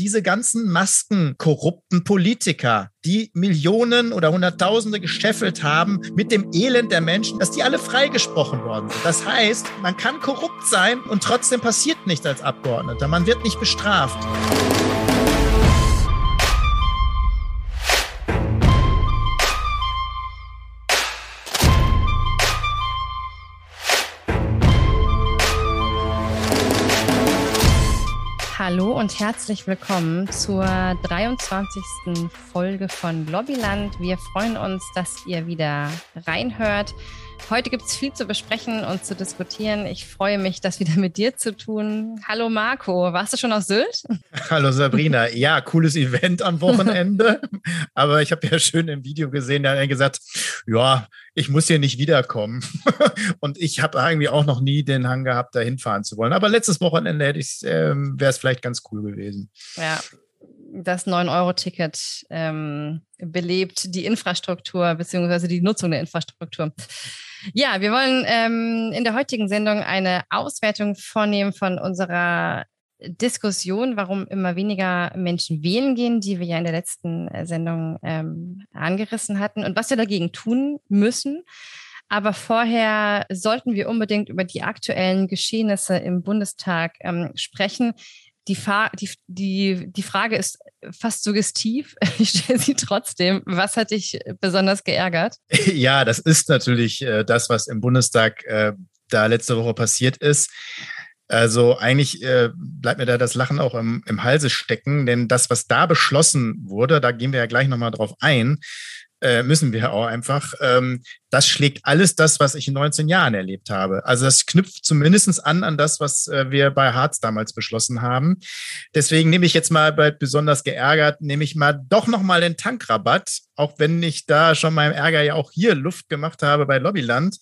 diese ganzen maskenkorrupten Politiker, die Millionen oder Hunderttausende gescheffelt haben mit dem Elend der Menschen, dass die alle freigesprochen worden sind. Das heißt, man kann korrupt sein und trotzdem passiert nichts als Abgeordneter. Man wird nicht bestraft. Hallo und herzlich willkommen zur 23. Folge von Lobbyland. Wir freuen uns, dass ihr wieder reinhört. Heute gibt es viel zu besprechen und zu diskutieren. Ich freue mich, das wieder mit dir zu tun. Hallo Marco, warst du schon auf Sylt? Hallo Sabrina. Ja, cooles Event am Wochenende. Aber ich habe ja schön im Video gesehen, da hat er gesagt, ja, ich muss hier nicht wiederkommen. und ich habe irgendwie auch noch nie den Hang gehabt, da hinfahren zu wollen. Aber letztes Wochenende hätte ich, ähm, wäre es vielleicht ganz cool gewesen. Ja, das 9-Euro-Ticket ähm, belebt die Infrastruktur beziehungsweise die Nutzung der Infrastruktur. Ja, wir wollen ähm, in der heutigen Sendung eine Auswertung vornehmen von unserer Diskussion, warum immer weniger Menschen wählen gehen, die wir ja in der letzten äh, Sendung ähm, angerissen hatten und was wir dagegen tun müssen. Aber vorher sollten wir unbedingt über die aktuellen Geschehnisse im Bundestag ähm, sprechen. Die, die, die, die Frage ist fast suggestiv. Ich stelle sie trotzdem. Was hat dich besonders geärgert? Ja, das ist natürlich äh, das, was im Bundestag äh, da letzte Woche passiert ist. Also eigentlich äh, bleibt mir da das Lachen auch im, im Halse stecken, denn das, was da beschlossen wurde, da gehen wir ja gleich nochmal drauf ein, äh, müssen wir auch einfach. Ähm, das schlägt alles das, was ich in 19 Jahren erlebt habe. Also das knüpft zumindest an an das, was äh, wir bei Harz damals beschlossen haben. Deswegen nehme ich jetzt mal bei besonders geärgert, nehme ich mal doch nochmal den Tankrabatt, auch wenn ich da schon meinem Ärger ja auch hier Luft gemacht habe bei Lobbyland.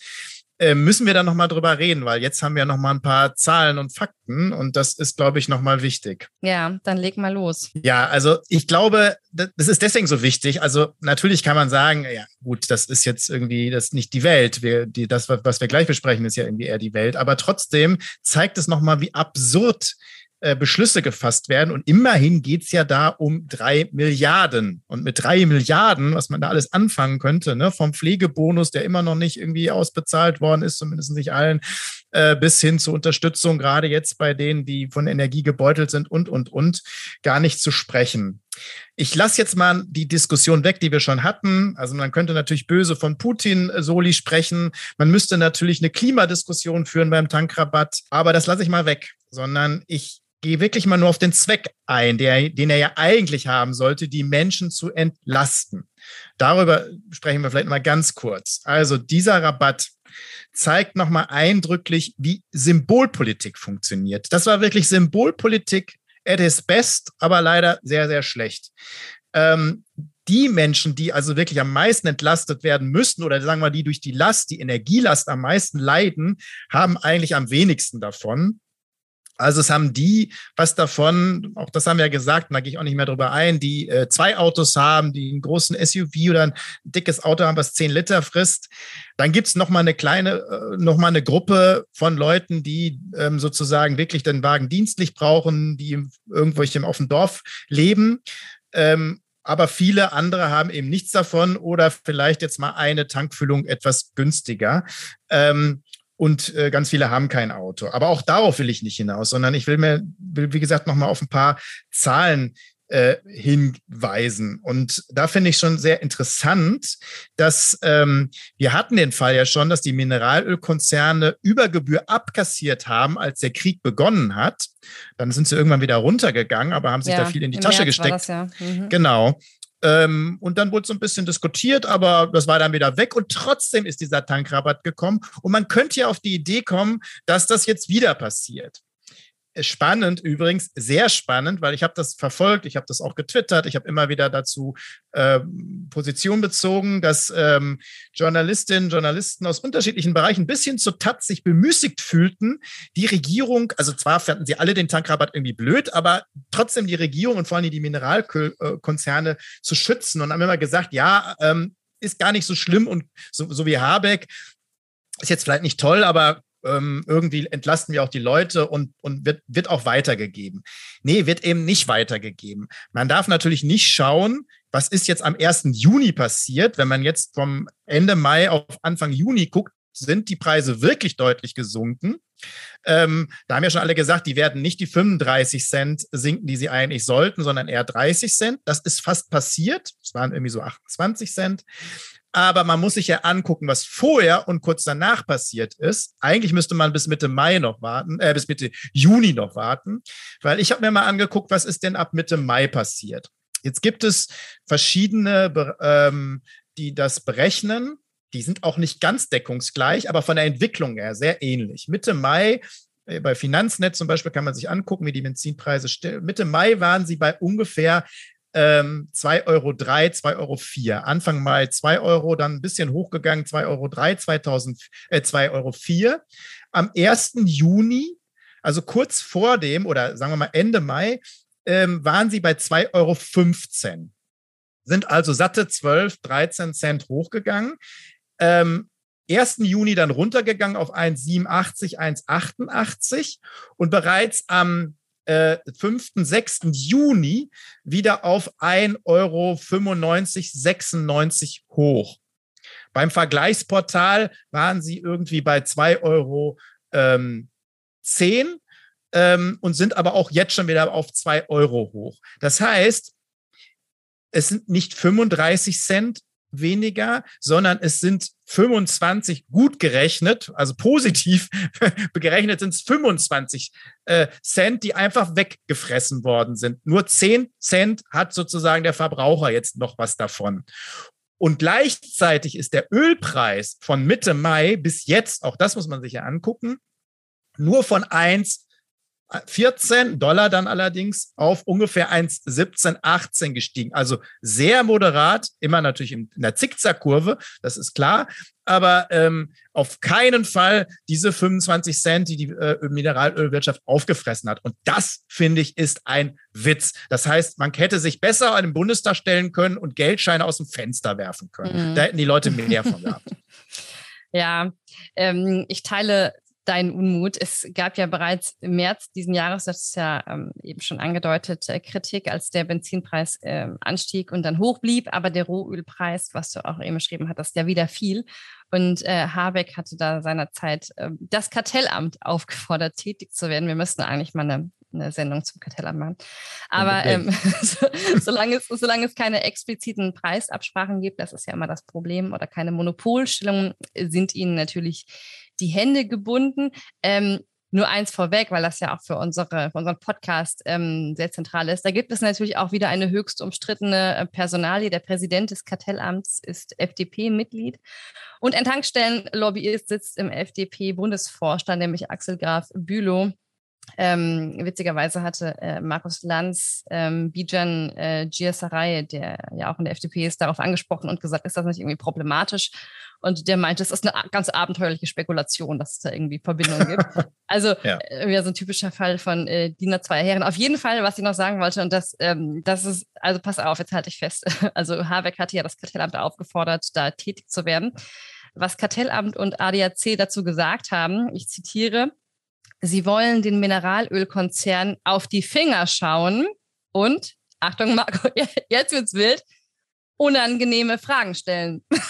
Äh, müssen wir da nochmal drüber reden, weil jetzt haben wir nochmal ein paar Zahlen und Fakten und das ist, glaube ich, nochmal wichtig. Ja, dann leg mal los. Ja, also ich glaube, das ist deswegen so wichtig. Also natürlich kann man sagen, ja gut, das ist jetzt irgendwie das ist nicht die Welt. Wir, die, das, was wir gleich besprechen, ist ja irgendwie eher die Welt. Aber trotzdem zeigt es nochmal, wie absurd äh, Beschlüsse gefasst werden. Und immerhin geht es ja da um drei Milliarden. Und mit drei Milliarden, was man da alles anfangen könnte, ne, vom Pflegebonus, der immer noch nicht irgendwie ausbezahlt worden ist, zumindest nicht allen, äh, bis hin zur Unterstützung, gerade jetzt bei denen, die von Energie gebeutelt sind und, und, und, gar nicht zu sprechen. Ich lasse jetzt mal die Diskussion weg, die wir schon hatten. Also man könnte natürlich böse von Putin äh, Soli sprechen. Man müsste natürlich eine Klimadiskussion führen beim Tankrabatt. Aber das lasse ich mal weg, sondern ich gehe wirklich mal nur auf den Zweck ein, der, den er ja eigentlich haben sollte, die Menschen zu entlasten. Darüber sprechen wir vielleicht mal ganz kurz. Also dieser Rabatt zeigt nochmal eindrücklich, wie Symbolpolitik funktioniert. Das war wirklich Symbolpolitik at its best, aber leider sehr, sehr schlecht. Ähm, die Menschen, die also wirklich am meisten entlastet werden müssten oder sagen wir, die durch die Last, die Energielast am meisten leiden, haben eigentlich am wenigsten davon. Also es haben die was davon, auch das haben wir ja gesagt, da gehe ich auch nicht mehr drüber ein, die äh, zwei Autos haben, die einen großen SUV oder ein dickes Auto haben, was zehn Liter frisst. Dann gibt's noch mal eine kleine, äh, noch mal eine Gruppe von Leuten, die ähm, sozusagen wirklich den Wagen dienstlich brauchen, die irgendwo auf dem Dorf leben. Ähm, aber viele andere haben eben nichts davon oder vielleicht jetzt mal eine Tankfüllung etwas günstiger. Ähm, und äh, ganz viele haben kein Auto. Aber auch darauf will ich nicht hinaus, sondern ich will mir, will, wie gesagt, nochmal auf ein paar Zahlen äh, hinweisen. Und da finde ich schon sehr interessant, dass ähm, wir hatten den Fall ja schon, dass die Mineralölkonzerne über Gebühr abkassiert haben, als der Krieg begonnen hat. Dann sind sie irgendwann wieder runtergegangen, aber haben sich ja, da viel in die Tasche März gesteckt. Das, ja. mhm. Genau. Ähm, und dann wurde so ein bisschen diskutiert, aber das war dann wieder weg. Und trotzdem ist dieser Tankrabatt gekommen. Und man könnte ja auf die Idee kommen, dass das jetzt wieder passiert spannend übrigens, sehr spannend, weil ich habe das verfolgt, ich habe das auch getwittert, ich habe immer wieder dazu äh, Position bezogen, dass ähm, Journalistinnen, Journalisten aus unterschiedlichen Bereichen bis hin zur Taz sich bemüßigt fühlten, die Regierung, also zwar fanden sie alle den Tankrabatt irgendwie blöd, aber trotzdem die Regierung und vor allem die Mineralkonzerne zu schützen. Und haben immer gesagt, ja, ähm, ist gar nicht so schlimm und so, so wie Habeck, ist jetzt vielleicht nicht toll, aber ähm, irgendwie entlasten wir auch die Leute und, und wird, wird auch weitergegeben. Nee, wird eben nicht weitergegeben. Man darf natürlich nicht schauen, was ist jetzt am 1. Juni passiert. Wenn man jetzt vom Ende Mai auf Anfang Juni guckt, sind die Preise wirklich deutlich gesunken. Ähm, da haben ja schon alle gesagt, die werden nicht die 35 Cent sinken, die sie eigentlich sollten, sondern eher 30 Cent. Das ist fast passiert. Es waren irgendwie so 28 Cent. Aber man muss sich ja angucken, was vorher und kurz danach passiert ist. Eigentlich müsste man bis Mitte Mai noch warten, äh, bis Mitte Juni noch warten, weil ich habe mir mal angeguckt, was ist denn ab Mitte Mai passiert. Jetzt gibt es verschiedene, ähm, die das berechnen. Die sind auch nicht ganz deckungsgleich, aber von der Entwicklung her sehr ähnlich. Mitte Mai äh, bei Finanznet zum Beispiel kann man sich angucken, wie die Benzinpreise stehen. Mitte Mai waren sie bei ungefähr ähm, 2,03 Euro, 2,04 Euro. Anfang Mai 2 Euro, dann ein bisschen hochgegangen, 2,03 Euro, 2000, äh, 2,04 Euro. Am 1. Juni, also kurz vor dem oder sagen wir mal Ende Mai, ähm, waren sie bei 2,15 Euro. Sind also satte 12, 13 Cent hochgegangen. Ähm, 1. Juni dann runtergegangen auf 1,87, 1,88 und bereits am äh, 5., 6. Juni wieder auf 1,95 Euro 96 hoch. Beim Vergleichsportal waren sie irgendwie bei 2,10 Euro ähm, 10, ähm, und sind aber auch jetzt schon wieder auf 2 Euro hoch. Das heißt, es sind nicht 35 Cent weniger, sondern es sind 25 gut gerechnet, also positiv gerechnet sind es 25 äh, Cent, die einfach weggefressen worden sind. Nur 10 Cent hat sozusagen der Verbraucher jetzt noch was davon. Und gleichzeitig ist der Ölpreis von Mitte Mai bis jetzt, auch das muss man sich ja angucken, nur von 1 14 Dollar dann allerdings auf ungefähr 1,17, 18 gestiegen. Also sehr moderat, immer natürlich in der Zickzackkurve, das ist klar, aber ähm, auf keinen Fall diese 25 Cent, die die äh, Mineralölwirtschaft aufgefressen hat. Und das, finde ich, ist ein Witz. Das heißt, man hätte sich besser an den Bundestag stellen können und Geldscheine aus dem Fenster werfen können. Mhm. Da hätten die Leute mehr von gehabt. Ja, ähm, ich teile deinen Unmut. Es gab ja bereits im März diesen Jahres, das ist ja ähm, eben schon angedeutet, äh, Kritik, als der Benzinpreis äh, anstieg und dann hoch blieb, aber der Rohölpreis, was du auch eben beschrieben hattest, ja wieder fiel. Und äh, Habeck hatte da seinerzeit äh, das Kartellamt aufgefordert, tätig zu werden. Wir müssten eigentlich mal eine eine Sendung zum Kartellamt machen. Aber ähm, so, solange, es, solange es keine expliziten Preisabsprachen gibt, das ist ja immer das Problem, oder keine Monopolstellungen, sind ihnen natürlich die Hände gebunden. Ähm, nur eins vorweg, weil das ja auch für, unsere, für unseren Podcast ähm, sehr zentral ist. Da gibt es natürlich auch wieder eine höchst umstrittene äh, Personalie. Der Präsident des Kartellamts ist FDP-Mitglied und ein Tankstellenlobbyist sitzt im FDP-Bundesvorstand, nämlich Axel Graf Bülow. Ähm, witzigerweise hatte äh, Markus Lanz ähm, Bijan äh, Giasaray, der ja auch in der FDP ist, darauf angesprochen und gesagt, ist das nicht irgendwie problematisch? Und der meinte, es ist eine ganz abenteuerliche Spekulation, dass es da irgendwie Verbindungen gibt. Also ja. äh, so ein typischer Fall von äh, Diener zweier Herren. Auf jeden Fall, was ich noch sagen wollte, und das, ähm, das ist, also pass auf, jetzt halte ich fest. Also Habeck hatte ja das Kartellamt aufgefordert, da tätig zu werden. Was Kartellamt und ADAC dazu gesagt haben, ich zitiere, Sie wollen den Mineralölkonzern auf die Finger schauen. Und, Achtung, Marco, jetzt wird's wild, unangenehme Fragen stellen. und,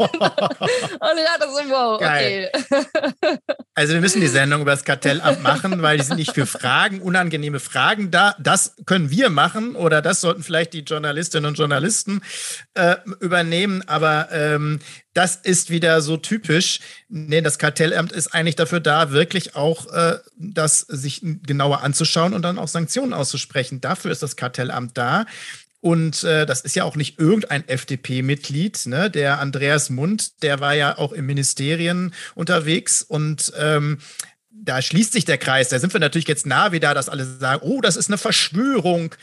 ich dachte so, wow, Geil. okay. also wir müssen die Sendung über das Kartellamt machen, weil die sind nicht für Fragen, unangenehme Fragen da. Das können wir machen oder das sollten vielleicht die Journalistinnen und Journalisten äh, übernehmen. Aber ähm, das ist wieder so typisch. Nee, das Kartellamt ist eigentlich dafür da, wirklich auch äh, das sich genauer anzuschauen und dann auch Sanktionen auszusprechen. Dafür ist das Kartellamt da. Und äh, das ist ja auch nicht irgendein FDP-Mitglied. Ne? Der Andreas Mund, der war ja auch im Ministerien unterwegs und ähm, da schließt sich der Kreis. Da sind wir natürlich jetzt nah wieder, dass alle sagen, oh, das ist eine Verschwörung.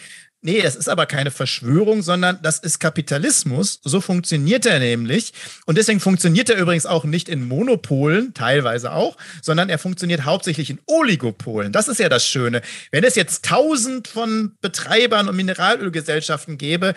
Nee, das ist aber keine Verschwörung, sondern das ist Kapitalismus. So funktioniert er nämlich. Und deswegen funktioniert er übrigens auch nicht in Monopolen, teilweise auch, sondern er funktioniert hauptsächlich in Oligopolen. Das ist ja das Schöne. Wenn es jetzt tausend von Betreibern und Mineralölgesellschaften gäbe,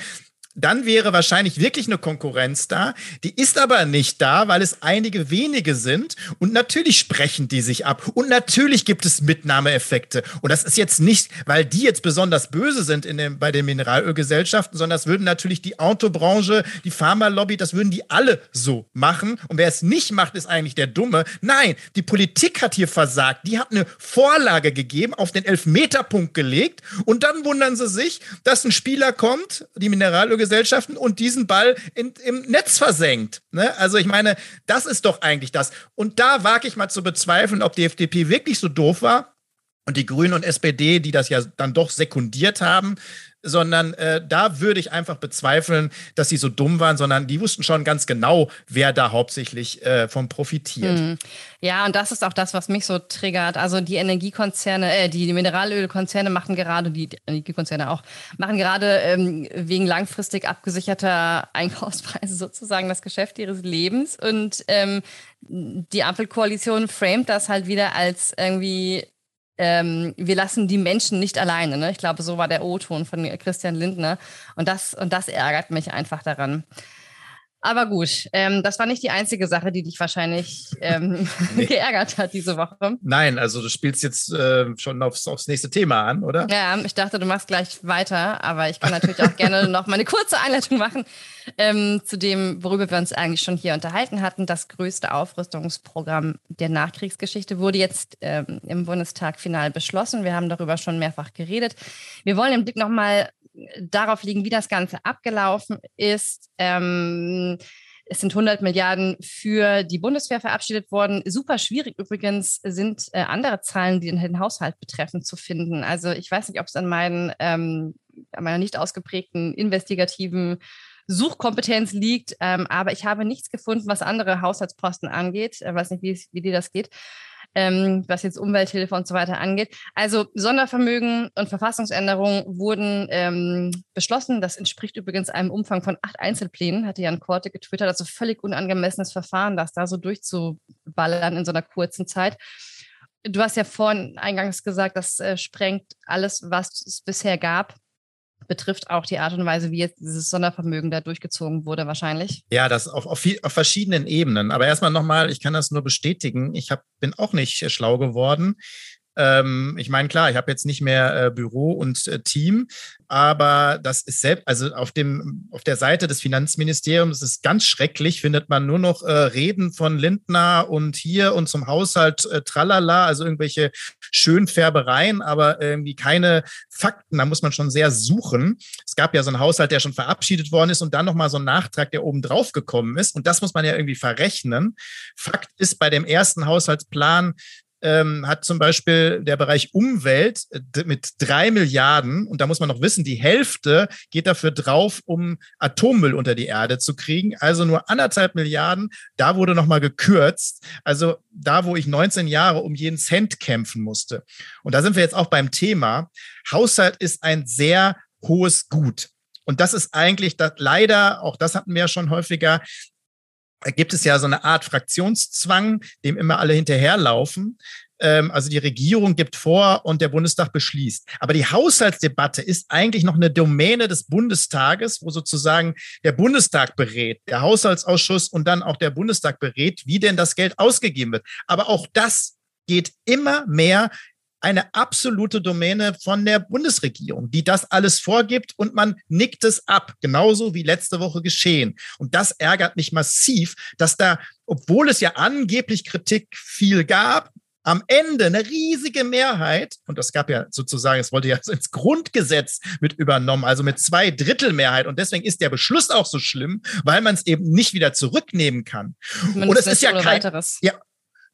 dann wäre wahrscheinlich wirklich eine Konkurrenz da. Die ist aber nicht da, weil es einige wenige sind. Und natürlich sprechen die sich ab. Und natürlich gibt es Mitnahmeeffekte. Und das ist jetzt nicht, weil die jetzt besonders böse sind in dem, bei den Mineralölgesellschaften, sondern das würden natürlich die Autobranche, die Pharmalobby, das würden die alle so machen. Und wer es nicht macht, ist eigentlich der Dumme. Nein, die Politik hat hier versagt. Die hat eine Vorlage gegeben, auf den Elfmeterpunkt gelegt. Und dann wundern sie sich, dass ein Spieler kommt, die Mineralölgesellschaft, Gesellschaften und diesen Ball in, im Netz versenkt. Ne? Also ich meine, das ist doch eigentlich das. Und da wage ich mal zu bezweifeln, ob die FDP wirklich so doof war und die Grünen und SPD, die das ja dann doch sekundiert haben, sondern äh, da würde ich einfach bezweifeln, dass sie so dumm waren, sondern die wussten schon ganz genau, wer da hauptsächlich äh, von profitiert. Hm. Ja, und das ist auch das, was mich so triggert. Also die Energiekonzerne, äh, die, die Mineralölkonzerne machen gerade, die Energiekonzerne auch, machen gerade ähm, wegen langfristig abgesicherter Einkaufspreise sozusagen das Geschäft ihres Lebens. Und ähm, die Ampelkoalition framet das halt wieder als irgendwie ähm, wir lassen die Menschen nicht alleine. Ne? Ich glaube, so war der O-Ton von Christian Lindner. Und das, und das ärgert mich einfach daran. Aber gut, ähm, das war nicht die einzige Sache, die dich wahrscheinlich ähm, nee. geärgert hat diese Woche. Nein, also du spielst jetzt äh, schon aufs, aufs nächste Thema an, oder? Ja, ich dachte, du machst gleich weiter, aber ich kann natürlich auch gerne noch mal eine kurze Einleitung machen ähm, zu dem, worüber wir uns eigentlich schon hier unterhalten hatten. Das größte Aufrüstungsprogramm der Nachkriegsgeschichte wurde jetzt ähm, im Bundestag final beschlossen. Wir haben darüber schon mehrfach geredet. Wir wollen den Blick noch mal darauf liegen, wie das Ganze abgelaufen ist. Ähm, es sind 100 Milliarden für die Bundeswehr verabschiedet worden. Super schwierig übrigens sind äh, andere Zahlen, die den Haushalt betreffen, zu finden. Also ich weiß nicht, ob es an, meinen, ähm, an meiner nicht ausgeprägten investigativen Suchkompetenz liegt, ähm, aber ich habe nichts gefunden, was andere Haushaltsposten angeht. Ich weiß nicht, wie, wie dir das geht ähm, was jetzt Umwelthilfe und so weiter angeht. Also Sondervermögen und Verfassungsänderungen wurden ähm, beschlossen. Das entspricht übrigens einem Umfang von acht Einzelplänen, hatte Jan Korte getwittert. Also völlig unangemessenes Verfahren, das da so durchzuballern in so einer kurzen Zeit. Du hast ja vorhin eingangs gesagt, das äh, sprengt alles, was es bisher gab betrifft auch die Art und Weise, wie jetzt dieses Sondervermögen da durchgezogen wurde, wahrscheinlich. Ja, das auf, auf, viel, auf verschiedenen Ebenen. Aber erstmal nochmal, ich kann das nur bestätigen. Ich hab, bin auch nicht schlau geworden. Ähm, ich meine, klar, ich habe jetzt nicht mehr äh, Büro und äh, Team, aber das ist selbst, also auf dem, auf der Seite des Finanzministeriums ist ganz schrecklich, findet man nur noch äh, Reden von Lindner und hier und zum Haushalt äh, tralala, also irgendwelche Schönfärbereien, aber irgendwie keine Fakten. Da muss man schon sehr suchen. Es gab ja so einen Haushalt, der schon verabschiedet worden ist und dann nochmal so ein Nachtrag, der oben drauf gekommen ist. Und das muss man ja irgendwie verrechnen. Fakt ist, bei dem ersten Haushaltsplan ähm, hat zum Beispiel der Bereich Umwelt äh, mit drei Milliarden, und da muss man noch wissen, die Hälfte geht dafür drauf, um Atommüll unter die Erde zu kriegen. Also nur anderthalb Milliarden, da wurde nochmal gekürzt. Also da, wo ich 19 Jahre um jeden Cent kämpfen musste. Und da sind wir jetzt auch beim Thema. Haushalt ist ein sehr hohes Gut. Und das ist eigentlich das, leider, auch das hatten wir ja schon häufiger, gibt es ja so eine Art Fraktionszwang, dem immer alle hinterherlaufen. Ähm, also die Regierung gibt vor und der Bundestag beschließt. Aber die Haushaltsdebatte ist eigentlich noch eine Domäne des Bundestages, wo sozusagen der Bundestag berät, der Haushaltsausschuss und dann auch der Bundestag berät, wie denn das Geld ausgegeben wird. Aber auch das geht immer mehr eine absolute Domäne von der Bundesregierung, die das alles vorgibt und man nickt es ab, genauso wie letzte Woche geschehen. Und das ärgert mich massiv, dass da, obwohl es ja angeblich Kritik viel gab, am Ende eine riesige Mehrheit, und das gab ja sozusagen, es wollte ja ins Grundgesetz mit übernommen, also mit zwei Drittel Mehrheit. Und deswegen ist der Beschluss auch so schlimm, weil man es eben nicht wieder zurücknehmen kann. Und es ist ja kein, weiteres. ja,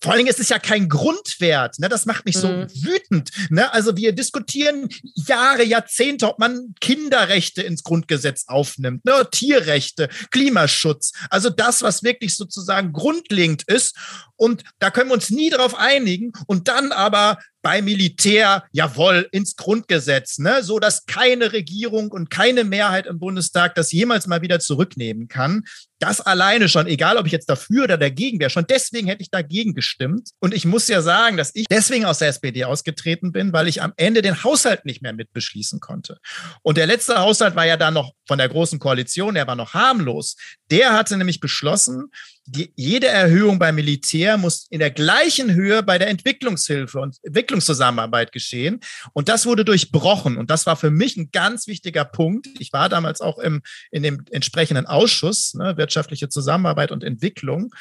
vor allen Dingen ist es ja kein Grundwert. Ne? Das macht mich so mhm. wütend. Ne? Also wir diskutieren Jahre, Jahrzehnte, ob man Kinderrechte ins Grundgesetz aufnimmt, ne? Tierrechte, Klimaschutz. Also das, was wirklich sozusagen grundlegend ist. Und da können wir uns nie darauf einigen. Und dann aber bei Militär, jawohl, ins Grundgesetz, ne, so dass keine Regierung und keine Mehrheit im Bundestag das jemals mal wieder zurücknehmen kann. Das alleine schon, egal ob ich jetzt dafür oder dagegen wäre, schon deswegen hätte ich dagegen gestimmt. Und ich muss ja sagen, dass ich deswegen aus der SPD ausgetreten bin, weil ich am Ende den Haushalt nicht mehr mitbeschließen konnte. Und der letzte Haushalt war ja dann noch von der Großen Koalition, der war noch harmlos. Der hatte nämlich beschlossen, die, jede Erhöhung beim Militär muss in der gleichen Höhe bei der Entwicklungshilfe und Entwicklungszusammenarbeit geschehen. Und das wurde durchbrochen. Und das war für mich ein ganz wichtiger Punkt. Ich war damals auch im, in dem entsprechenden Ausschuss, ne, wirtschaftliche Zusammenarbeit und Entwicklung.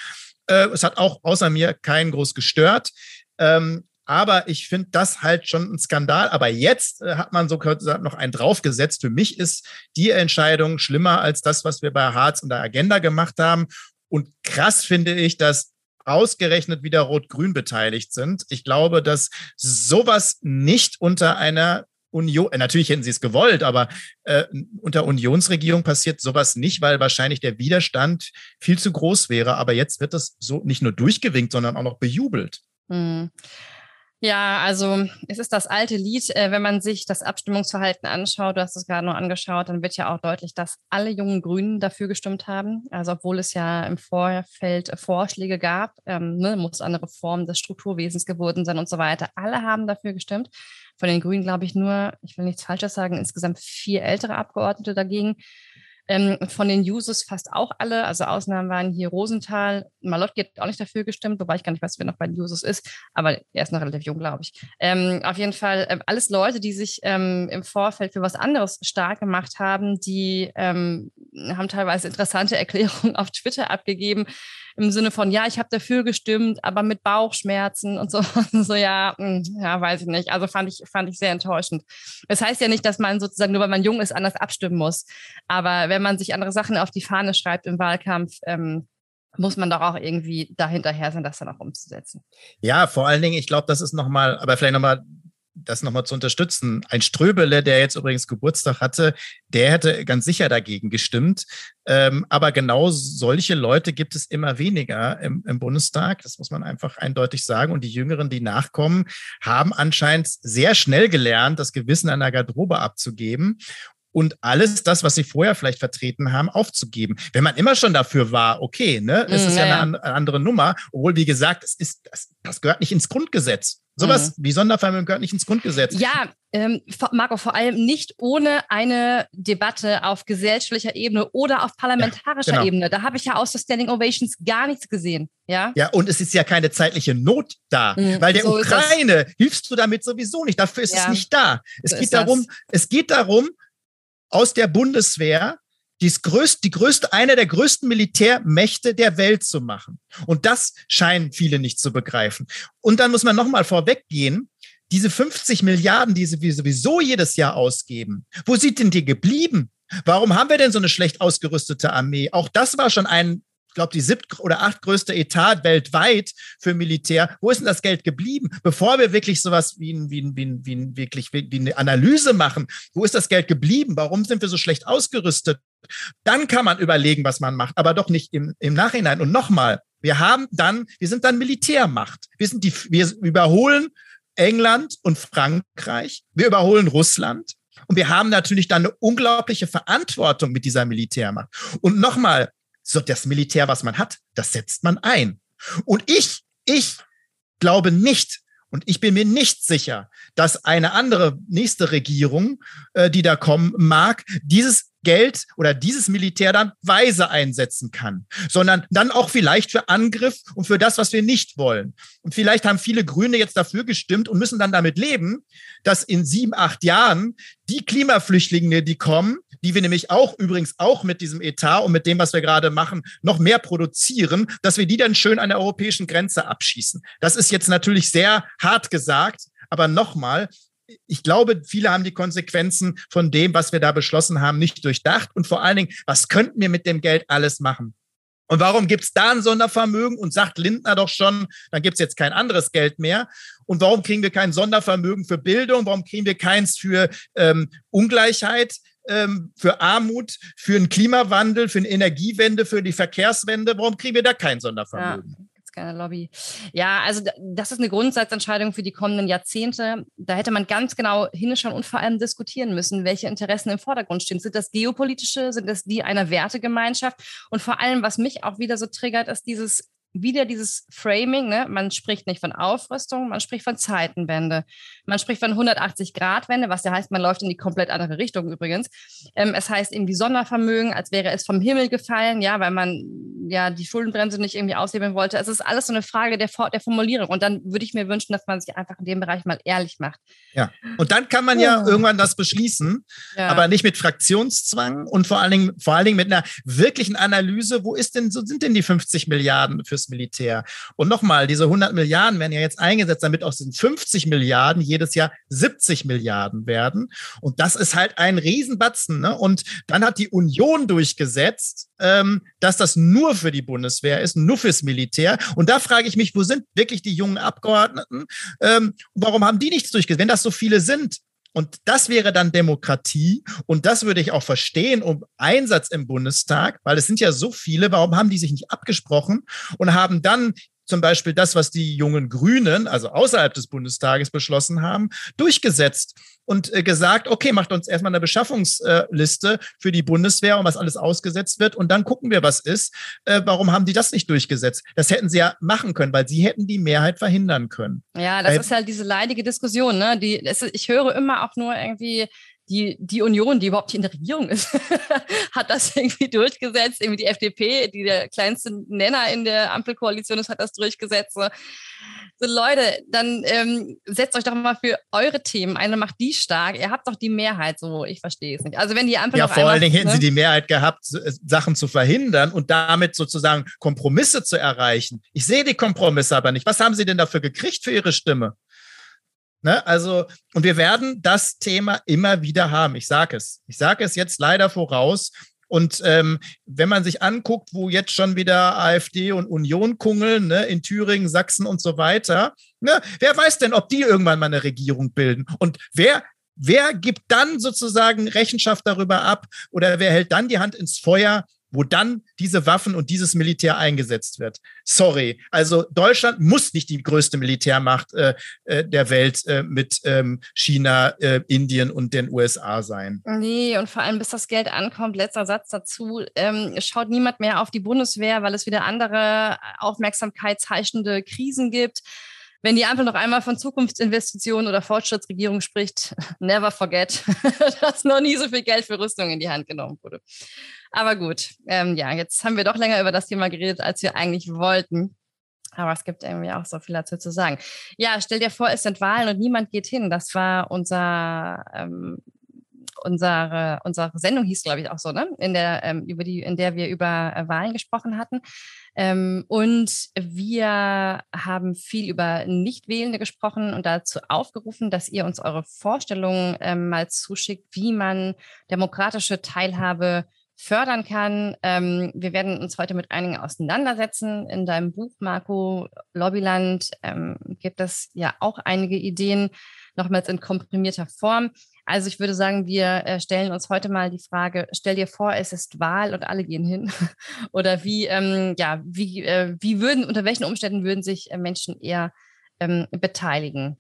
Äh, es hat auch außer mir keinen groß gestört. Ähm, aber ich finde das halt schon ein Skandal. Aber jetzt äh, hat man so noch einen draufgesetzt. Für mich ist die Entscheidung schlimmer als das, was wir bei Harz und der Agenda gemacht haben. Und krass finde ich, dass ausgerechnet wieder Rot-Grün beteiligt sind. Ich glaube, dass sowas nicht unter einer Union, äh, natürlich hätten sie es gewollt, aber äh, unter Unionsregierung passiert sowas nicht, weil wahrscheinlich der Widerstand viel zu groß wäre. Aber jetzt wird das so nicht nur durchgewinkt, sondern auch noch bejubelt. Hm. Ja, also es ist das alte Lied. Äh, wenn man sich das Abstimmungsverhalten anschaut, du hast es gerade noch angeschaut, dann wird ja auch deutlich, dass alle jungen Grünen dafür gestimmt haben. Also obwohl es ja im Vorfeld Vorschläge gab, ähm, ne, muss eine Reform des Strukturwesens geworden sein und so weiter. Alle haben dafür gestimmt. Von den Grünen glaube ich nur, ich will nichts Falsches sagen, insgesamt vier ältere Abgeordnete dagegen. Ähm, von den Users fast auch alle, also Ausnahmen waren hier Rosenthal, Malott hat auch nicht dafür gestimmt, wobei ich gar nicht weiß, wer noch bei den Users ist, aber er ist noch relativ jung, glaube ich. Ähm, auf jeden Fall äh, alles Leute, die sich ähm, im Vorfeld für was anderes stark gemacht haben, die ähm, haben teilweise interessante Erklärungen auf Twitter abgegeben, im Sinne von, ja, ich habe dafür gestimmt, aber mit Bauchschmerzen und so. so, ja, hm, ja, weiß ich nicht. Also fand ich, fand ich sehr enttäuschend. Das heißt ja nicht, dass man sozusagen, nur weil man jung ist, anders abstimmen muss. Aber wenn man sich andere Sachen auf die Fahne schreibt im Wahlkampf, ähm, muss man doch auch irgendwie dahinterher sein, das dann auch umzusetzen. Ja, vor allen Dingen, ich glaube, das ist nochmal, aber vielleicht nochmal das nochmal zu unterstützen. Ein Ströbele, der jetzt übrigens Geburtstag hatte, der hätte ganz sicher dagegen gestimmt. Ähm, aber genau solche Leute gibt es immer weniger im, im, Bundestag. Das muss man einfach eindeutig sagen. Und die Jüngeren, die nachkommen, haben anscheinend sehr schnell gelernt, das Gewissen an der Garderobe abzugeben und alles das, was sie vorher vielleicht vertreten haben, aufzugeben. Wenn man immer schon dafür war, okay, ne, es mm, ist ja, ja eine, eine, andere Nummer, obwohl, wie gesagt, es ist, das, das gehört nicht ins Grundgesetz. Sowas mhm. wie Sondervermögen gehört nicht ins Grundgesetz. Ja, ähm, Marco, vor allem nicht ohne eine Debatte auf gesellschaftlicher Ebene oder auf parlamentarischer ja, genau. Ebene. Da habe ich ja aus der Standing Ovations gar nichts gesehen. Ja, ja und es ist ja keine zeitliche Not da, mhm, weil der so Ukraine hilfst du damit sowieso nicht. Dafür ist ja, es nicht da. Es so geht darum, es geht darum, aus der Bundeswehr dies größte, die größte, eine der größten Militärmächte der Welt zu machen. Und das scheinen viele nicht zu begreifen. Und dann muss man nochmal vorweggehen, diese 50 Milliarden, die wir sowieso jedes Jahr ausgeben, wo sind denn die geblieben? Warum haben wir denn so eine schlecht ausgerüstete Armee? Auch das war schon ein glaube, die siebte oder achtgrößte Etat weltweit für Militär. Wo ist denn das Geld geblieben? Bevor wir wirklich sowas wie, ein, wie, ein, wie, ein, wie, ein, wirklich, wie eine Analyse machen, wo ist das Geld geblieben? Warum sind wir so schlecht ausgerüstet? Dann kann man überlegen, was man macht, aber doch nicht im, im Nachhinein. Und nochmal, wir haben dann, wir sind dann Militärmacht. Wir sind die, wir überholen England und Frankreich. Wir überholen Russland. Und wir haben natürlich dann eine unglaubliche Verantwortung mit dieser Militärmacht. Und nochmal, so das Militär, was man hat, das setzt man ein. Und ich, ich glaube nicht, und ich bin mir nicht sicher, dass eine andere nächste Regierung, äh, die da kommen mag, dieses Geld oder dieses Militär dann weise einsetzen kann, sondern dann auch vielleicht für Angriff und für das, was wir nicht wollen. Und vielleicht haben viele Grüne jetzt dafür gestimmt und müssen dann damit leben, dass in sieben, acht Jahren die Klimaflüchtlinge, die kommen, die wir nämlich auch übrigens auch mit diesem Etat und mit dem, was wir gerade machen, noch mehr produzieren, dass wir die dann schön an der europäischen Grenze abschießen. Das ist jetzt natürlich sehr hart gesagt, aber nochmal, ich glaube, viele haben die Konsequenzen von dem, was wir da beschlossen haben, nicht durchdacht. Und vor allen Dingen, was könnten wir mit dem Geld alles machen? Und warum gibt es da ein Sondervermögen und sagt Lindner doch schon, dann gibt es jetzt kein anderes Geld mehr? Und warum kriegen wir kein Sondervermögen für Bildung? Warum kriegen wir keins für ähm, Ungleichheit? Ähm, für Armut, für den Klimawandel, für eine Energiewende, für die Verkehrswende, warum kriegen wir da kein Sondervermögen? Ja es keine Lobby. Ja, also das ist eine Grundsatzentscheidung für die kommenden Jahrzehnte. Da hätte man ganz genau hinschauen und vor allem diskutieren müssen, welche Interessen im Vordergrund stehen. Sind das geopolitische? Sind das die einer Wertegemeinschaft? Und vor allem, was mich auch wieder so triggert, ist dieses wieder dieses Framing, ne? man spricht nicht von Aufrüstung, man spricht von Zeitenwende. Man spricht von 180-Grad-Wende, was ja heißt, man läuft in die komplett andere Richtung übrigens. Ähm, es heißt irgendwie Sondervermögen, als wäre es vom Himmel gefallen, ja, weil man ja die Schuldenbremse nicht irgendwie aushebeln wollte. Es ist alles so eine Frage der, der Formulierung. Und dann würde ich mir wünschen, dass man sich einfach in dem Bereich mal ehrlich macht. Ja, und dann kann man ja oh. irgendwann das beschließen, ja. aber nicht mit Fraktionszwang und vor allen Dingen, vor allen Dingen mit einer wirklichen Analyse, wo ist denn, so sind denn die 50 Milliarden fürs Militär? Und nochmal, diese 100 Milliarden werden ja jetzt eingesetzt, damit aus den 50 Milliarden jedes Jahr 70 Milliarden werden. Und das ist halt ein Riesenbatzen. Ne? Und dann hat die Union durchgesetzt, ähm, dass das nur für die Bundeswehr ist, nur fürs Militär. Und da frage ich mich, wo sind wirklich die jungen Abgeordneten? Ähm, warum haben die nichts durchgesetzt? Wenn das so viele sind, und das wäre dann Demokratie. Und das würde ich auch verstehen um Einsatz im Bundestag, weil es sind ja so viele. Warum haben die sich nicht abgesprochen und haben dann zum Beispiel das, was die jungen Grünen, also außerhalb des Bundestages beschlossen haben, durchgesetzt und äh, gesagt, okay, macht uns erstmal eine Beschaffungsliste für die Bundeswehr und was alles ausgesetzt wird und dann gucken wir, was ist. Äh, warum haben die das nicht durchgesetzt? Das hätten sie ja machen können, weil sie hätten die Mehrheit verhindern können. Ja, das ist halt diese leidige Diskussion. Ne? Die, es, ich höre immer auch nur irgendwie die, die Union, die überhaupt in der Regierung ist, hat das irgendwie durchgesetzt. Irgendwie die FDP, die der kleinste Nenner in der Ampelkoalition ist, hat das durchgesetzt. So, so Leute, dann ähm, setzt euch doch mal für eure Themen ein und macht die stark. Ihr habt doch die Mehrheit, so ich verstehe es nicht. Also wenn die Ampel ja, vor einmal, allen Dingen hätten ne? sie die Mehrheit gehabt, äh, Sachen zu verhindern und damit sozusagen Kompromisse zu erreichen. Ich sehe die Kompromisse aber nicht. Was haben sie denn dafür gekriegt für ihre Stimme? Ne? Also, und wir werden das Thema immer wieder haben. Ich sage es. Ich sage es jetzt leider voraus. Und ähm, wenn man sich anguckt, wo jetzt schon wieder AfD und Union kungeln, ne, in Thüringen, Sachsen und so weiter, ne, wer weiß denn, ob die irgendwann mal eine Regierung bilden? Und wer Wer gibt dann sozusagen Rechenschaft darüber ab oder wer hält dann die Hand ins Feuer, wo dann diese Waffen und dieses Militär eingesetzt wird. Sorry, also Deutschland muss nicht die größte Militärmacht äh, äh, der Welt äh, mit ähm, China, äh, Indien und den USA sein. Nee, und vor allem bis das Geld ankommt, letzter Satz dazu, ähm, schaut niemand mehr auf die Bundeswehr, weil es wieder andere aufmerksamkeitsheischende Krisen gibt wenn die Ampel noch einmal von Zukunftsinvestitionen oder Fortschrittsregierung spricht, never forget, dass noch nie so viel Geld für Rüstung in die Hand genommen wurde. Aber gut, ähm, ja, jetzt haben wir doch länger über das Thema geredet, als wir eigentlich wollten. Aber es gibt irgendwie auch so viel dazu zu sagen. Ja, stell dir vor, es sind Wahlen und niemand geht hin. Das war unser, ähm, unsere, unsere Sendung hieß, glaube ich, auch so, ne? In der, ähm, über die, in der wir über äh, Wahlen gesprochen hatten. Ähm, und wir haben viel über Nichtwählende gesprochen und dazu aufgerufen, dass ihr uns eure Vorstellungen ähm, mal zuschickt, wie man demokratische Teilhabe fördern kann. Ähm, wir werden uns heute mit einigen auseinandersetzen. In deinem Buch, Marco Lobbyland, ähm, gibt es ja auch einige Ideen, nochmals in komprimierter Form. Also ich würde sagen, wir äh, stellen uns heute mal die Frage, stell dir vor, es ist Wahl und alle gehen hin. Oder wie, ähm, ja, wie, äh, wie würden, unter welchen Umständen würden sich äh, Menschen eher ähm, beteiligen?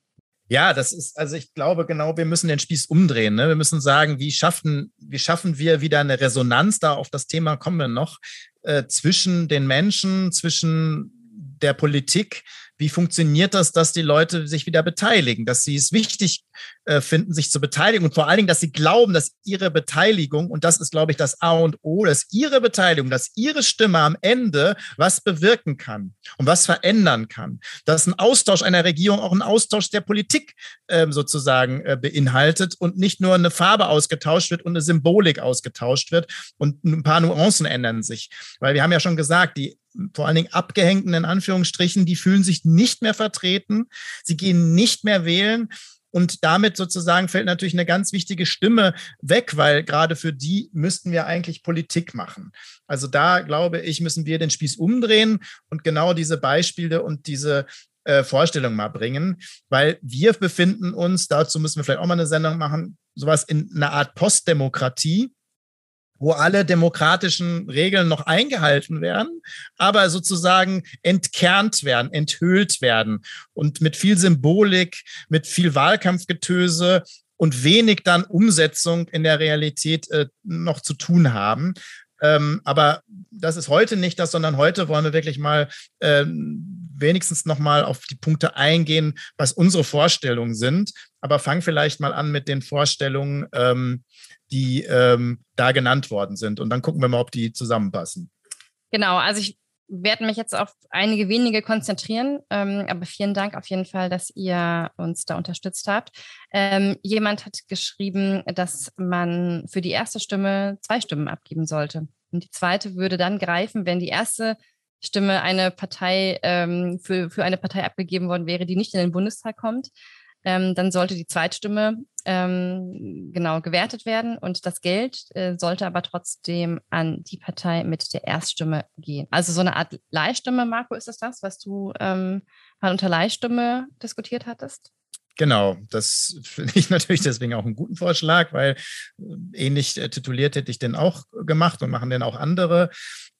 Ja, das ist, also ich glaube genau, wir müssen den Spieß umdrehen. Ne? Wir müssen sagen, wie schaffen, wie schaffen wir wieder eine Resonanz, da auf das Thema kommen wir noch, äh, zwischen den Menschen, zwischen der Politik, wie funktioniert das, dass die Leute sich wieder beteiligen, dass sie es wichtig äh, finden, sich zu beteiligen und vor allen Dingen, dass sie glauben, dass ihre Beteiligung, und das ist, glaube ich, das A und O, dass ihre Beteiligung, dass ihre Stimme am Ende was bewirken kann und was verändern kann. Dass ein Austausch einer Regierung auch ein Austausch der Politik äh, sozusagen äh, beinhaltet und nicht nur eine Farbe ausgetauscht wird und eine Symbolik ausgetauscht wird und ein paar Nuancen ändern sich. Weil wir haben ja schon gesagt, die vor allen Dingen Abgehängten in Anführungsstrichen, die fühlen sich nicht mehr vertreten, sie gehen nicht mehr wählen. Und damit sozusagen fällt natürlich eine ganz wichtige Stimme weg, weil gerade für die müssten wir eigentlich Politik machen. Also da glaube ich, müssen wir den Spieß umdrehen und genau diese Beispiele und diese äh, Vorstellung mal bringen, weil wir befinden uns, dazu müssen wir vielleicht auch mal eine Sendung machen, sowas in einer Art Postdemokratie wo alle demokratischen Regeln noch eingehalten werden, aber sozusagen entkernt werden, enthüllt werden und mit viel Symbolik, mit viel Wahlkampfgetöse und wenig dann Umsetzung in der Realität äh, noch zu tun haben. Ähm, aber das ist heute nicht das, sondern heute wollen wir wirklich mal ähm, wenigstens noch mal auf die Punkte eingehen, was unsere Vorstellungen sind. Aber fang vielleicht mal an mit den Vorstellungen, ähm, die ähm, da genannt worden sind. Und dann gucken wir mal, ob die zusammenpassen. Genau, also ich werde mich jetzt auf einige wenige konzentrieren, ähm, aber vielen Dank auf jeden Fall, dass ihr uns da unterstützt habt. Ähm, jemand hat geschrieben, dass man für die erste Stimme zwei Stimmen abgeben sollte. Und die zweite würde dann greifen, wenn die erste Stimme eine Partei ähm, für, für eine Partei abgegeben worden wäre, die nicht in den Bundestag kommt. Ähm, dann sollte die Zweitstimme ähm, genau gewertet werden und das Geld äh, sollte aber trotzdem an die Partei mit der Erststimme gehen. Also so eine Art Leihstimme, Marco, ist das das, was du ähm, mal unter Leihstimme diskutiert hattest? Genau, das finde ich natürlich deswegen auch einen guten Vorschlag, weil äh, ähnlich äh, tituliert hätte ich den auch gemacht und machen den auch andere.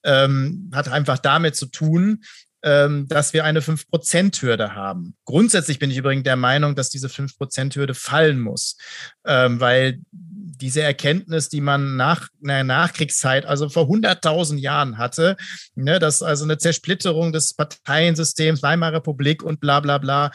Ähm, hat einfach damit zu tun, dass wir eine 5%-Hürde haben. Grundsätzlich bin ich übrigens der Meinung, dass diese 5%-Hürde fallen muss, ähm, weil diese Erkenntnis, die man nach einer Nachkriegszeit, also vor 100.000 Jahren hatte, ne, dass also eine Zersplitterung des Parteiensystems, Weimarer Republik und bla bla bla,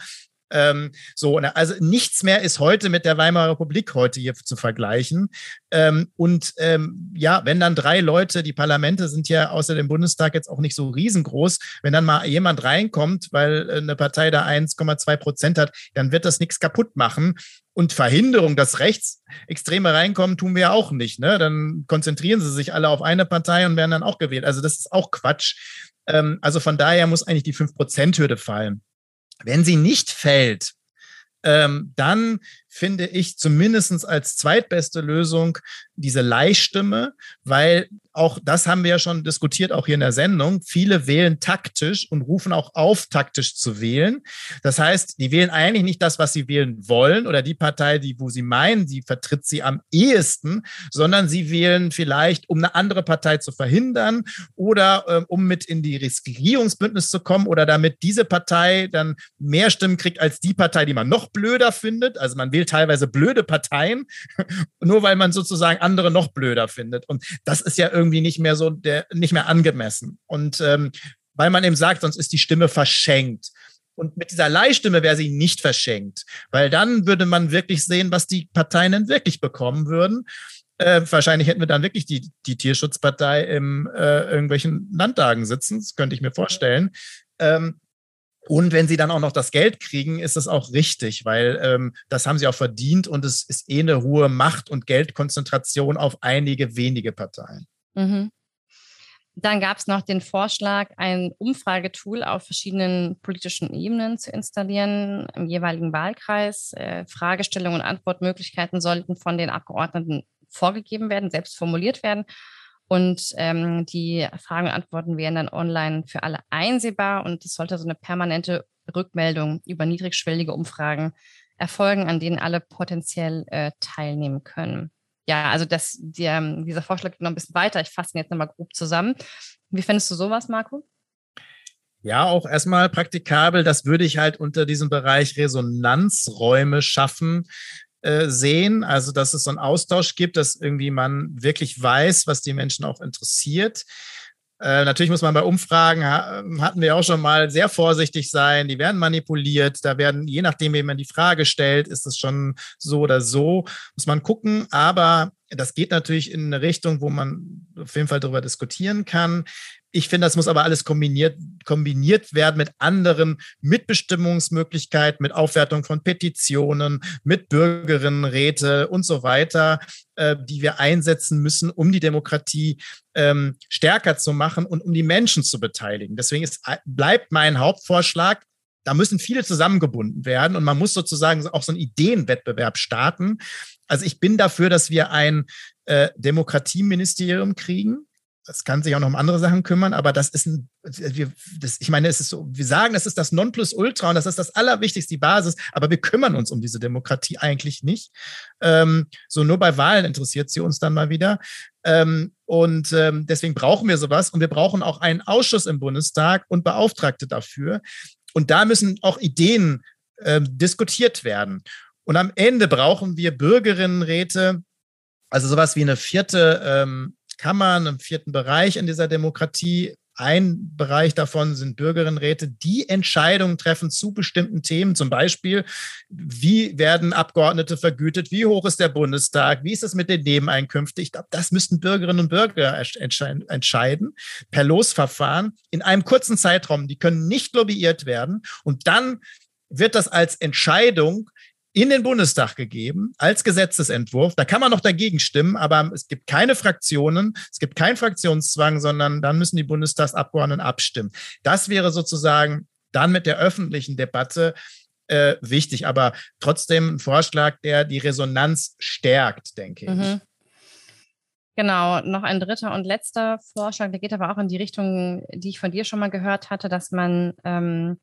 ähm, so, ne, also nichts mehr ist heute mit der Weimarer Republik heute hier zu vergleichen. Ähm, und ähm, ja, wenn dann drei Leute, die Parlamente sind ja außer dem Bundestag jetzt auch nicht so riesengroß, wenn dann mal jemand reinkommt, weil äh, eine Partei da 1,2 Prozent hat, dann wird das nichts kaputt machen. Und Verhinderung, dass Rechtsextreme reinkommen, tun wir ja auch nicht. Ne? Dann konzentrieren sie sich alle auf eine Partei und werden dann auch gewählt. Also das ist auch Quatsch. Ähm, also von daher muss eigentlich die 5-Prozent-Hürde fallen. Wenn sie nicht fällt, ähm, dann finde ich zumindest als zweitbeste Lösung diese Leihstimme, weil auch das haben wir ja schon diskutiert, auch hier in der Sendung. Viele wählen taktisch und rufen auch auf, taktisch zu wählen. Das heißt, die wählen eigentlich nicht das, was sie wählen wollen oder die Partei, die, wo sie meinen, sie vertritt sie am ehesten, sondern sie wählen vielleicht, um eine andere Partei zu verhindern oder äh, um mit in die Regierungsbündnis zu kommen oder damit diese Partei dann mehr Stimmen kriegt als die Partei, die man noch blöder findet. Also man wählt teilweise blöde Parteien, nur weil man sozusagen andere noch blöder findet. Und das ist ja irgendwie nicht mehr so, der, nicht mehr angemessen. Und ähm, weil man eben sagt, sonst ist die Stimme verschenkt. Und mit dieser Leihstimme wäre sie nicht verschenkt, weil dann würde man wirklich sehen, was die Parteien denn wirklich bekommen würden. Äh, wahrscheinlich hätten wir dann wirklich die, die Tierschutzpartei im äh, irgendwelchen Landtagen sitzen, das könnte ich mir vorstellen. Ähm, und wenn sie dann auch noch das Geld kriegen, ist das auch richtig, weil ähm, das haben sie auch verdient und es ist eh eine hohe Macht- und Geldkonzentration auf einige wenige Parteien. Mhm. Dann gab es noch den Vorschlag, ein Umfragetool auf verschiedenen politischen Ebenen zu installieren im jeweiligen Wahlkreis. Äh, Fragestellungen und Antwortmöglichkeiten sollten von den Abgeordneten vorgegeben werden, selbst formuliert werden. Und ähm, die Fragen und Antworten wären dann online für alle einsehbar und es sollte so eine permanente Rückmeldung über niedrigschwellige Umfragen erfolgen, an denen alle potenziell äh, teilnehmen können. Ja, also das, der, dieser Vorschlag geht noch ein bisschen weiter. Ich fasse ihn jetzt nochmal grob zusammen. Wie findest du sowas, Marco? Ja, auch erstmal praktikabel. Das würde ich halt unter diesem Bereich Resonanzräume schaffen, äh, sehen. Also, dass es so einen Austausch gibt, dass irgendwie man wirklich weiß, was die Menschen auch interessiert. Äh, natürlich muss man bei Umfragen, hatten wir auch schon mal, sehr vorsichtig sein. Die werden manipuliert. Da werden, je nachdem, wie man die Frage stellt, ist es schon so oder so. Muss man gucken. Aber das geht natürlich in eine Richtung, wo man auf jeden Fall darüber diskutieren kann. Ich finde, das muss aber alles kombiniert, kombiniert werden mit anderen Mitbestimmungsmöglichkeiten, mit Aufwertung von Petitionen, mit Bürgerinnenräte und so weiter, äh, die wir einsetzen müssen, um die Demokratie ähm, stärker zu machen und um die Menschen zu beteiligen. Deswegen ist, bleibt mein Hauptvorschlag, da müssen viele zusammengebunden werden und man muss sozusagen auch so einen Ideenwettbewerb starten. Also ich bin dafür, dass wir ein äh, Demokratieministerium kriegen, das kann sich auch noch um andere Sachen kümmern, aber das ist ein, wir, das, ich meine, es ist so, wir sagen, das ist das Nonplusultra und das ist das Allerwichtigste, die Basis, aber wir kümmern uns um diese Demokratie eigentlich nicht. Ähm, so nur bei Wahlen interessiert sie uns dann mal wieder. Ähm, Und ähm, deswegen brauchen wir sowas. Und wir brauchen auch einen Ausschuss im Bundestag und Beauftragte dafür. Und da müssen auch Ideen äh, diskutiert werden. Und am Ende brauchen wir Bürgerinnenräte, also sowas wie eine vierte ähm, Kammer, einen vierten Bereich in dieser Demokratie, ein Bereich davon sind Bürgerinnenräte, die Entscheidungen treffen zu bestimmten Themen. Zum Beispiel, wie werden Abgeordnete vergütet? Wie hoch ist der Bundestag? Wie ist es mit den Nebeneinkünften? Ich glaube, das müssten Bürgerinnen und Bürger entscheiden per Losverfahren in einem kurzen Zeitraum. Die können nicht lobbyiert werden. Und dann wird das als Entscheidung in den Bundestag gegeben als Gesetzesentwurf. Da kann man noch dagegen stimmen, aber es gibt keine Fraktionen, es gibt keinen Fraktionszwang, sondern dann müssen die Bundestagsabgeordneten abstimmen. Das wäre sozusagen dann mit der öffentlichen Debatte äh, wichtig, aber trotzdem ein Vorschlag, der die Resonanz stärkt, denke ich. Mhm. Genau, noch ein dritter und letzter Vorschlag, der geht aber auch in die Richtung, die ich von dir schon mal gehört hatte, dass man ähm,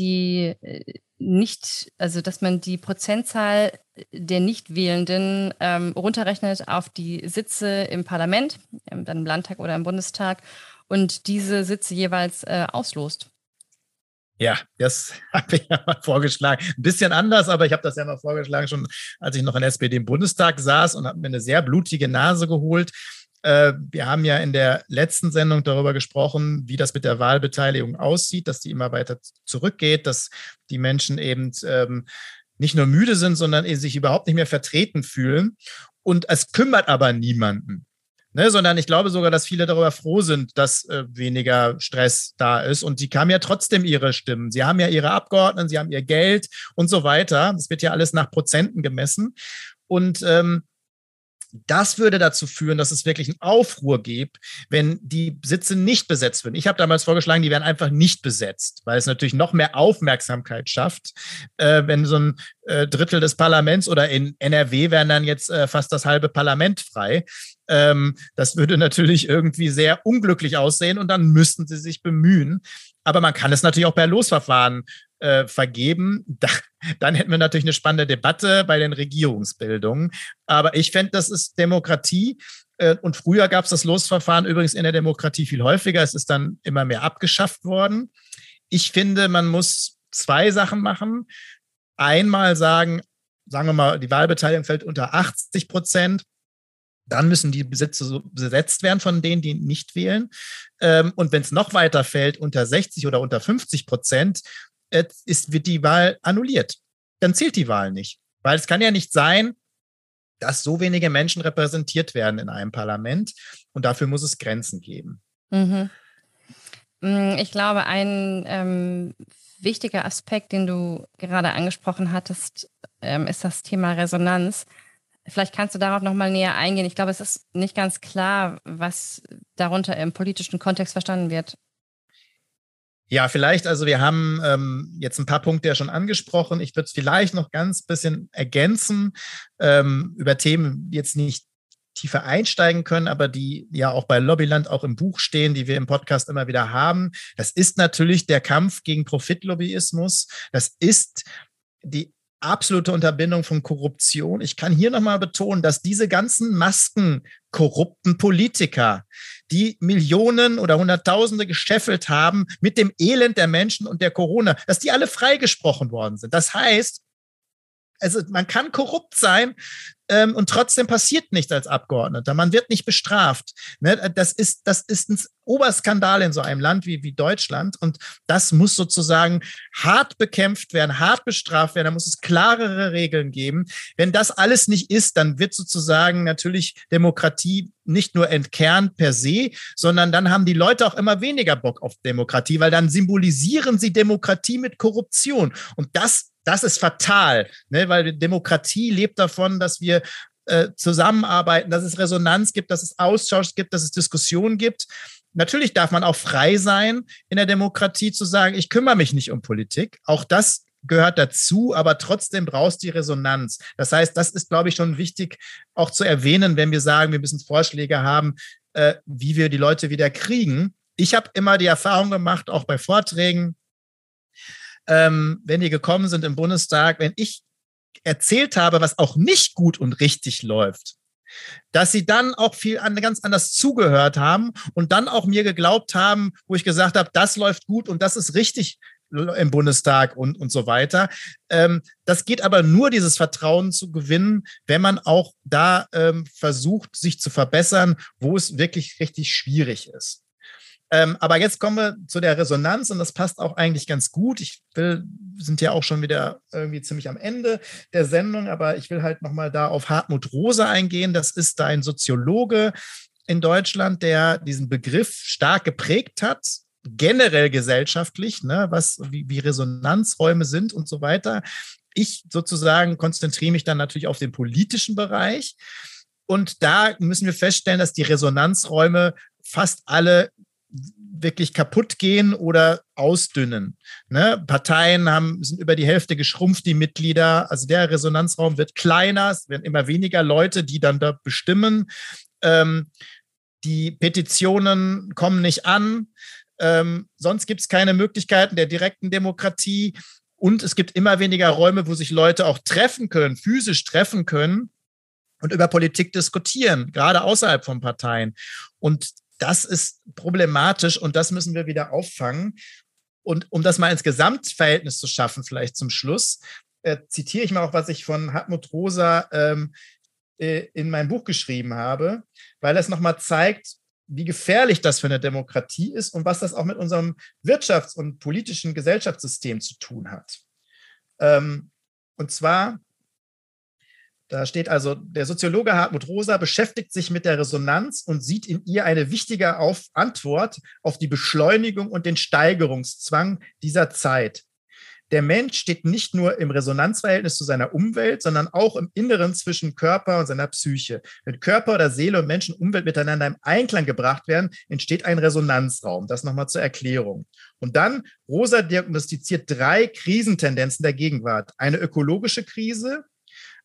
die äh, nicht, also dass man die Prozentzahl der Nichtwählenden ähm, runterrechnet auf die Sitze im Parlament, im, im Landtag oder im Bundestag und diese Sitze jeweils äh, auslost. Ja, das habe ich ja mal vorgeschlagen. Ein bisschen anders, aber ich habe das ja mal vorgeschlagen, schon als ich noch in SPD im Bundestag saß und habe mir eine sehr blutige Nase geholt. Äh, wir haben ja in der letzten Sendung darüber gesprochen, wie das mit der Wahlbeteiligung aussieht, dass die immer weiter zurückgeht, dass die Menschen eben ähm, nicht nur müde sind, sondern sich überhaupt nicht mehr vertreten fühlen. Und es kümmert aber niemanden. Ne, sondern ich glaube sogar, dass viele darüber froh sind, dass äh, weniger Stress da ist. Und die haben ja trotzdem ihre Stimmen. Sie haben ja ihre Abgeordneten, sie haben ihr Geld und so weiter. Das wird ja alles nach Prozenten gemessen. Und ähm, das würde dazu führen, dass es wirklich einen Aufruhr gibt, wenn die Sitze nicht besetzt werden. Ich habe damals vorgeschlagen, die werden einfach nicht besetzt, weil es natürlich noch mehr Aufmerksamkeit schafft, äh, wenn so ein äh, Drittel des Parlaments oder in NRW wären dann jetzt äh, fast das halbe Parlament frei. Ähm, das würde natürlich irgendwie sehr unglücklich aussehen und dann müssten sie sich bemühen. Aber man kann es natürlich auch per Losverfahren äh, vergeben. Da, dann hätten wir natürlich eine spannende Debatte bei den Regierungsbildungen. Aber ich fände, das ist Demokratie. Äh, und früher gab es das Losverfahren übrigens in der Demokratie viel häufiger. Es ist dann immer mehr abgeschafft worden. Ich finde, man muss zwei Sachen machen. Einmal sagen, sagen wir mal, die Wahlbeteiligung fällt unter 80 Prozent. Dann müssen die Besitze besetzt werden von denen, die nicht wählen. Ähm, und wenn es noch weiter fällt, unter 60 oder unter 50 Prozent, ist, wird die Wahl annulliert. Dann zählt die Wahl nicht. Weil es kann ja nicht sein, dass so wenige Menschen repräsentiert werden in einem Parlament. Und dafür muss es Grenzen geben. Mhm. Mm, ich glaube, ein ähm, wichtiger Aspekt, den du gerade angesprochen hattest, ähm, ist das Thema Resonanz. Vielleicht kannst du darauf nochmal näher eingehen. Ich glaube, es ist nicht ganz klar, was darunter im politischen Kontext verstanden wird. Ja, vielleicht, also wir haben ähm, jetzt ein paar Punkte ja schon angesprochen. Ich würde es vielleicht noch ganz bisschen ergänzen ähm, über Themen, die jetzt nicht tiefer einsteigen können, aber die ja auch bei Lobbyland auch im Buch stehen, die wir im Podcast immer wieder haben. Das ist natürlich der Kampf gegen Profitlobbyismus. Das ist die absolute Unterbindung von Korruption. Ich kann hier nochmal betonen, dass diese ganzen Masken korrupten Politiker, die Millionen oder Hunderttausende gescheffelt haben mit dem Elend der Menschen und der Corona, dass die alle freigesprochen worden sind. Das heißt, also man kann korrupt sein ähm, und trotzdem passiert nichts als Abgeordneter. Man wird nicht bestraft. Ne? Das, ist, das ist ein Oberskandal in so einem Land wie, wie Deutschland und das muss sozusagen hart bekämpft werden, hart bestraft werden. Da muss es klarere Regeln geben. Wenn das alles nicht ist, dann wird sozusagen natürlich Demokratie nicht nur entkernt per se, sondern dann haben die Leute auch immer weniger Bock auf Demokratie, weil dann symbolisieren sie Demokratie mit Korruption. Und das das ist fatal, ne? weil Demokratie lebt davon, dass wir äh, zusammenarbeiten, dass es Resonanz gibt, dass es Austausch gibt, dass es Diskussionen gibt. Natürlich darf man auch frei sein, in der Demokratie zu sagen, ich kümmere mich nicht um Politik. Auch das gehört dazu, aber trotzdem brauchst du die Resonanz. Das heißt, das ist, glaube ich, schon wichtig auch zu erwähnen, wenn wir sagen, wir müssen Vorschläge haben, äh, wie wir die Leute wieder kriegen. Ich habe immer die Erfahrung gemacht, auch bei Vorträgen, ähm, wenn die gekommen sind im Bundestag, wenn ich erzählt habe, was auch nicht gut und richtig läuft, dass sie dann auch viel an, ganz anders zugehört haben und dann auch mir geglaubt haben, wo ich gesagt habe, das läuft gut und das ist richtig im Bundestag und, und so weiter. Ähm, das geht aber nur, dieses Vertrauen zu gewinnen, wenn man auch da ähm, versucht, sich zu verbessern, wo es wirklich richtig schwierig ist. Ähm, aber jetzt kommen wir zu der Resonanz und das passt auch eigentlich ganz gut. Ich will, sind ja auch schon wieder irgendwie ziemlich am Ende der Sendung, aber ich will halt nochmal da auf Hartmut Rose eingehen. Das ist ein Soziologe in Deutschland, der diesen Begriff stark geprägt hat generell gesellschaftlich, ne, was, wie, wie Resonanzräume sind und so weiter. Ich sozusagen konzentriere mich dann natürlich auf den politischen Bereich. Und da müssen wir feststellen, dass die Resonanzräume fast alle wirklich kaputt gehen oder ausdünnen. Ne? Parteien haben, sind über die Hälfte geschrumpft, die Mitglieder. Also der Resonanzraum wird kleiner, es werden immer weniger Leute, die dann da bestimmen. Ähm, die Petitionen kommen nicht an. Ähm, sonst gibt es keine Möglichkeiten der direkten Demokratie. Und es gibt immer weniger Räume, wo sich Leute auch treffen können, physisch treffen können und über Politik diskutieren, gerade außerhalb von Parteien. Und das ist problematisch und das müssen wir wieder auffangen. Und um das mal ins Gesamtverhältnis zu schaffen, vielleicht zum Schluss, äh, zitiere ich mal auch, was ich von Hartmut Rosa ähm, äh, in meinem Buch geschrieben habe, weil es nochmal zeigt, wie gefährlich das für eine Demokratie ist und was das auch mit unserem wirtschafts- und politischen Gesellschaftssystem zu tun hat. Ähm, und zwar, da steht also, der Soziologe Hartmut Rosa beschäftigt sich mit der Resonanz und sieht in ihr eine wichtige auf Antwort auf die Beschleunigung und den Steigerungszwang dieser Zeit der Mensch steht nicht nur im Resonanzverhältnis zu seiner Umwelt, sondern auch im Inneren zwischen Körper und seiner Psyche. Wenn Körper oder Seele und Menschen und Umwelt miteinander im Einklang gebracht werden, entsteht ein Resonanzraum. Das nochmal zur Erklärung. Und dann, Rosa diagnostiziert drei Krisentendenzen der Gegenwart. Eine ökologische Krise,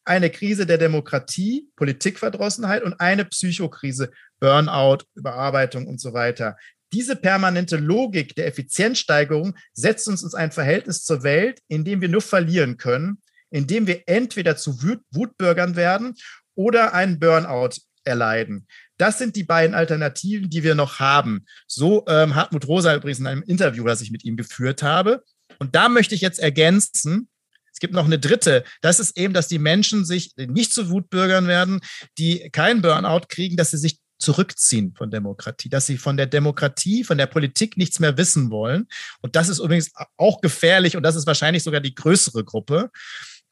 eine Krise der Demokratie, Politikverdrossenheit und eine Psychokrise, Burnout, Überarbeitung und so weiter. Diese permanente Logik der Effizienzsteigerung setzt uns in ein Verhältnis zur Welt, in dem wir nur verlieren können, in dem wir entweder zu Wutbürgern werden oder einen Burnout erleiden. Das sind die beiden Alternativen, die wir noch haben. So ähm, Hartmut Rosa übrigens in einem Interview, das ich mit ihm geführt habe. Und da möchte ich jetzt ergänzen, es gibt noch eine dritte. Das ist eben, dass die Menschen sich nicht zu Wutbürgern werden, die keinen Burnout kriegen, dass sie sich zurückziehen von Demokratie, dass sie von der Demokratie, von der Politik nichts mehr wissen wollen. Und das ist übrigens auch gefährlich und das ist wahrscheinlich sogar die größere Gruppe.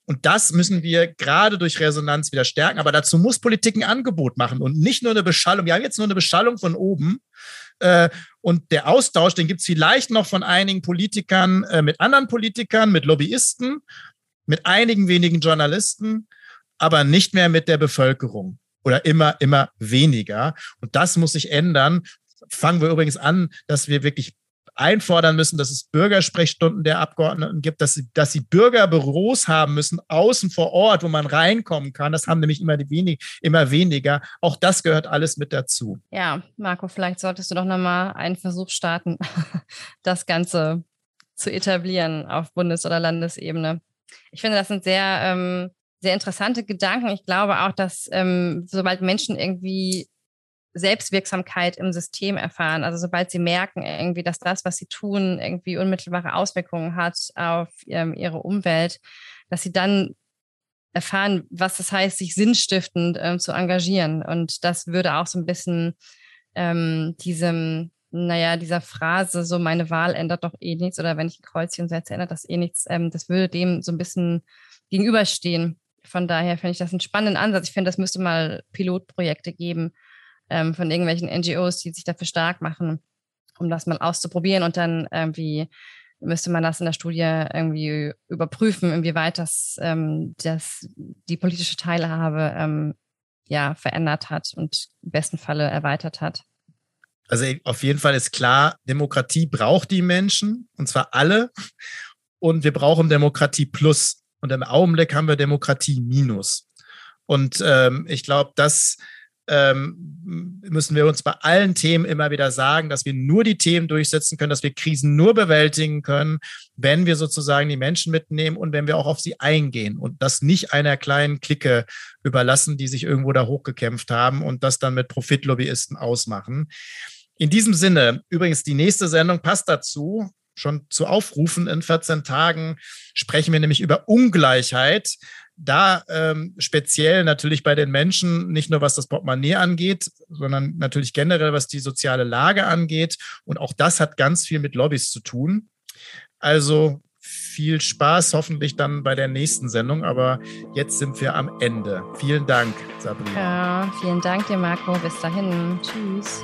Und das müssen wir gerade durch Resonanz wieder stärken. Aber dazu muss Politik ein Angebot machen und nicht nur eine Beschallung. Wir haben jetzt nur eine Beschallung von oben. Äh, und der Austausch, den gibt es vielleicht noch von einigen Politikern äh, mit anderen Politikern, mit Lobbyisten, mit einigen wenigen Journalisten, aber nicht mehr mit der Bevölkerung oder immer, immer weniger. Und das muss sich ändern. Fangen wir übrigens an, dass wir wirklich einfordern müssen, dass es Bürgersprechstunden der Abgeordneten gibt, dass sie, dass sie Bürgerbüros haben müssen, außen vor Ort, wo man reinkommen kann. Das haben nämlich immer, die wenig, immer weniger. Auch das gehört alles mit dazu. Ja, Marco, vielleicht solltest du doch nochmal einen Versuch starten, das Ganze zu etablieren auf Bundes- oder Landesebene. Ich finde, das sind sehr ähm, sehr interessante Gedanken. Ich glaube auch, dass ähm, sobald Menschen irgendwie Selbstwirksamkeit im System erfahren, also sobald sie merken irgendwie, dass das, was sie tun, irgendwie unmittelbare Auswirkungen hat auf ähm, ihre Umwelt, dass sie dann erfahren, was das heißt, sich sinnstiftend ähm, zu engagieren. Und das würde auch so ein bisschen ähm, diesem, naja, dieser Phrase, so meine Wahl ändert doch eh nichts oder wenn ich ein Kreuzchen setze, ändert das eh nichts, ähm, das würde dem so ein bisschen gegenüberstehen. Von daher finde ich das einen spannenden Ansatz. Ich finde, das müsste mal Pilotprojekte geben ähm, von irgendwelchen NGOs, die sich dafür stark machen, um das mal auszuprobieren und dann irgendwie müsste man das in der Studie irgendwie überprüfen, inwieweit das, ähm, das die politische Teilhabe ähm, ja verändert hat und im besten Falle erweitert hat. Also auf jeden Fall ist klar, Demokratie braucht die Menschen und zwar alle. Und wir brauchen Demokratie plus. Und im Augenblick haben wir Demokratie minus. Und ähm, ich glaube, das ähm, müssen wir uns bei allen Themen immer wieder sagen, dass wir nur die Themen durchsetzen können, dass wir Krisen nur bewältigen können, wenn wir sozusagen die Menschen mitnehmen und wenn wir auch auf sie eingehen und das nicht einer kleinen Clique überlassen, die sich irgendwo da hochgekämpft haben und das dann mit Profitlobbyisten ausmachen. In diesem Sinne, übrigens, die nächste Sendung passt dazu schon zu aufrufen. In 14 Tagen sprechen wir nämlich über Ungleichheit da ähm, speziell natürlich bei den Menschen, nicht nur was das Portemonnaie angeht, sondern natürlich generell, was die soziale Lage angeht. Und auch das hat ganz viel mit Lobbys zu tun. Also viel Spaß, hoffentlich dann bei der nächsten Sendung. Aber jetzt sind wir am Ende. Vielen Dank, Sabrina. Ja, vielen Dank dir, Marco. Bis dahin. Tschüss.